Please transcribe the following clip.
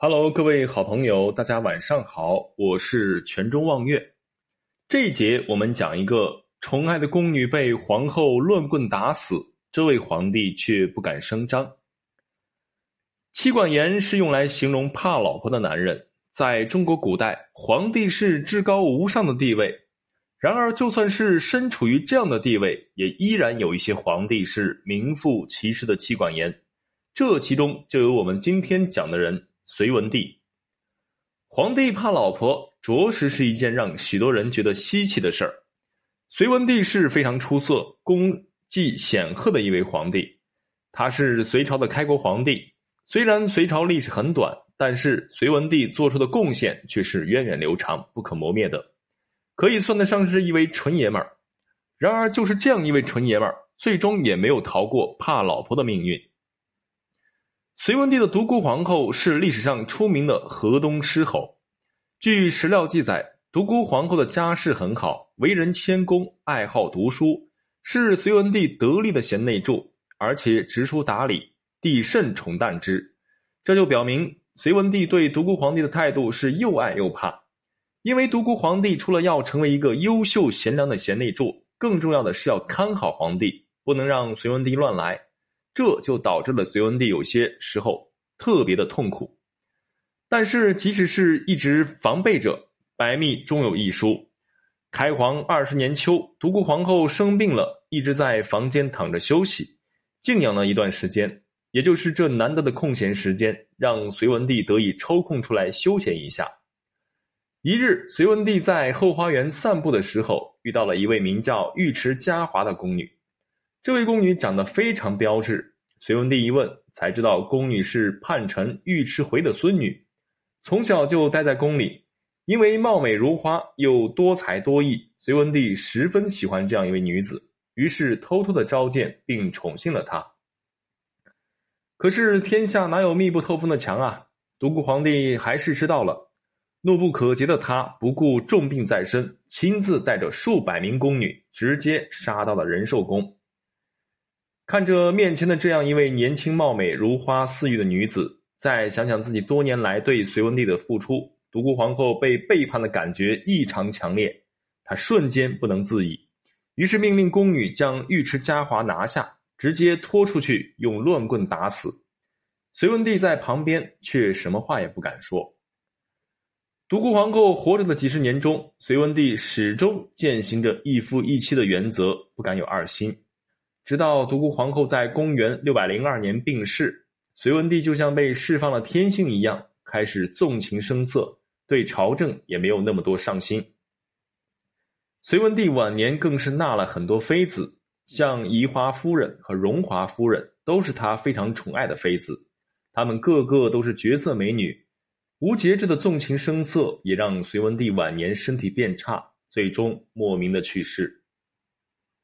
Hello，各位好朋友，大家晚上好，我是泉中望月。这一节我们讲一个宠爱的宫女被皇后乱棍打死，这位皇帝却不敢声张。妻管严是用来形容怕老婆的男人，在中国古代，皇帝是至高无上的地位。然而，就算是身处于这样的地位，也依然有一些皇帝是名副其实的妻管严。这其中就有我们今天讲的人。隋文帝，皇帝怕老婆，着实是一件让许多人觉得稀奇的事儿。隋文帝是非常出色、功绩显赫的一位皇帝，他是隋朝的开国皇帝。虽然隋朝历史很短，但是隋文帝做出的贡献却是源远流长、不可磨灭的，可以算得上是一位纯爷们儿。然而，就是这样一位纯爷们儿，最终也没有逃过怕老婆的命运。隋文帝的独孤皇后是历史上出名的河东狮吼。据史料记载，独孤皇后的家世很好，为人谦恭，爱好读书，是隋文帝得力的贤内助，而且知书达理，帝甚宠惮之。这就表明隋文帝对独孤皇帝的态度是又爱又怕。因为独孤皇帝除了要成为一个优秀贤良的贤内助，更重要的是要看好皇帝，不能让隋文帝乱来。这就导致了隋文帝有些时候特别的痛苦，但是即使是一直防备着，百密终有一疏。开皇二十年秋，独孤皇后生病了，一直在房间躺着休息，静养了一段时间。也就是这难得的空闲时间，让隋文帝得以抽空出来休闲一下。一日，隋文帝在后花园散步的时候，遇到了一位名叫尉迟嘉华的宫女。这位宫女长得非常标致，隋文帝一问才知道，宫女是叛臣尉迟回的孙女，从小就待在宫里。因为貌美如花又多才多艺，隋文帝十分喜欢这样一位女子，于是偷偷的召见并宠幸了她。可是天下哪有密不透风的墙啊？独孤皇帝还是知道了，怒不可遏的他不顾重病在身，亲自带着数百名宫女，直接杀到了仁寿宫。看着面前的这样一位年轻貌美、如花似玉的女子，再想想自己多年来对隋文帝的付出，独孤皇后被背叛的感觉异常强烈，她瞬间不能自已，于是命令宫女将尉迟嘉华拿下，直接拖出去用乱棍打死。隋文帝在旁边却什么话也不敢说。独孤皇后活着的几十年中，隋文帝始终践行着一夫一妻的原则，不敢有二心。直到独孤皇后在公元六百零二年病逝，隋文帝就像被释放了天性一样，开始纵情声色，对朝政也没有那么多上心。隋文帝晚年更是纳了很多妃子，像宜华夫人和荣华夫人都是他非常宠爱的妃子，她们个个都是绝色美女。无节制的纵情声色也让隋文帝晚年身体变差，最终莫名的去世。